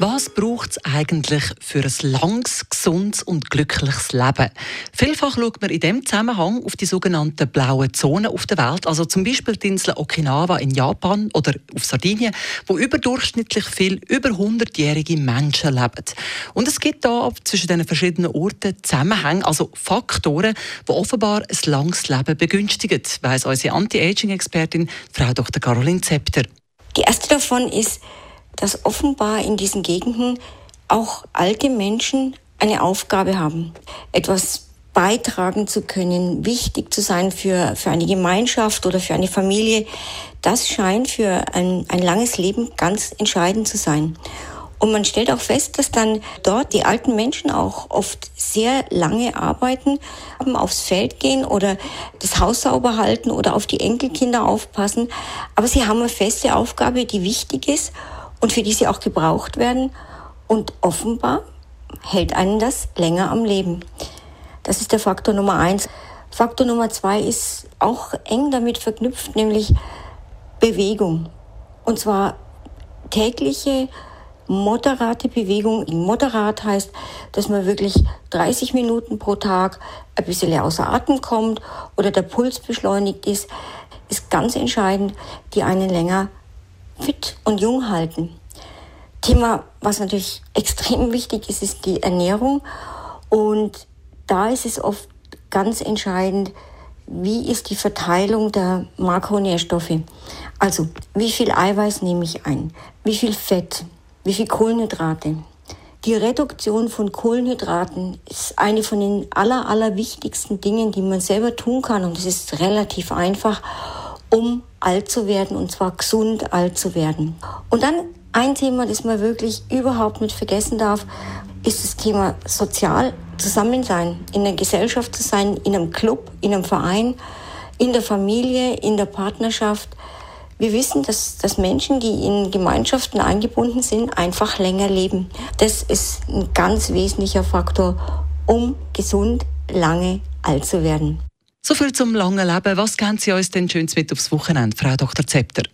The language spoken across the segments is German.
was braucht es eigentlich für ein langes, gesundes und glückliches Leben? Vielfach schaut man in diesem Zusammenhang auf die sogenannten blauen Zonen auf der Welt, also zum Beispiel die Insel Okinawa in Japan oder auf Sardinien, wo überdurchschnittlich viel über 100-jährige Menschen leben. Und es gibt da zwischen diesen verschiedenen Orten Zusammenhänge, also Faktoren, die offenbar ein langes Leben begünstigen, weiss unsere Anti-Aging-Expertin Frau Dr. Caroline Zepter. Die erste davon ist, dass offenbar in diesen Gegenden auch alte Menschen eine Aufgabe haben, etwas beitragen zu können, wichtig zu sein für, für eine Gemeinschaft oder für eine Familie, das scheint für ein, ein langes Leben ganz entscheidend zu sein. Und man stellt auch fest, dass dann dort die alten Menschen auch oft sehr lange arbeiten, aufs Feld gehen oder das Haus sauber halten oder auf die Enkelkinder aufpassen. Aber sie haben eine feste Aufgabe, die wichtig ist und für die sie auch gebraucht werden. Und offenbar hält einen das länger am Leben. Das ist der Faktor Nummer eins. Faktor Nummer zwei ist auch eng damit verknüpft, nämlich Bewegung. Und zwar tägliche, moderate Bewegung. Moderat heißt, dass man wirklich 30 Minuten pro Tag ein bisschen außer Atem kommt oder der Puls beschleunigt ist, ist ganz entscheidend, die einen länger fit und jung halten. Thema, was natürlich extrem wichtig ist, ist die Ernährung. Und da ist es oft ganz entscheidend, wie ist die Verteilung der Makronährstoffe. Also, wie viel Eiweiß nehme ich ein? Wie viel Fett? Wie viel Kohlenhydrate? Die Reduktion von Kohlenhydraten ist eine von den aller, aller wichtigsten Dingen, die man selber tun kann. Und es ist relativ einfach um alt zu werden und zwar gesund alt zu werden. Und dann ein Thema, das man wirklich überhaupt nicht vergessen darf, ist das Thema sozial Zusammensein, in der Gesellschaft zu sein, in einem Club, in einem Verein, in der Familie, in der Partnerschaft. Wir wissen, dass, dass Menschen, die in Gemeinschaften eingebunden sind, einfach länger leben. Das ist ein ganz wesentlicher Faktor, um gesund lange alt zu werden. So viel zum langen Leben. Was geben Sie uns denn schönes mit aufs Wochenende, Frau Dr. Zepter?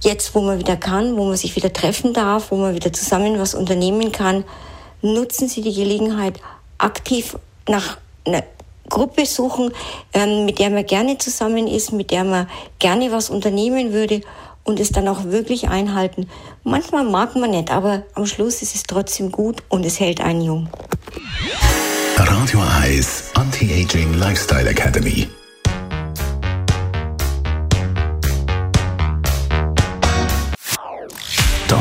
Jetzt, wo man wieder kann, wo man sich wieder treffen darf, wo man wieder zusammen was unternehmen kann, nutzen Sie die Gelegenheit, aktiv nach einer Gruppe suchen, ähm, mit der man gerne zusammen ist, mit der man gerne was unternehmen würde und es dann auch wirklich einhalten. Manchmal mag man nicht, aber am Schluss ist es trotzdem gut und es hält einen jung. Radio Eyes Anti-Aging Lifestyle Academy.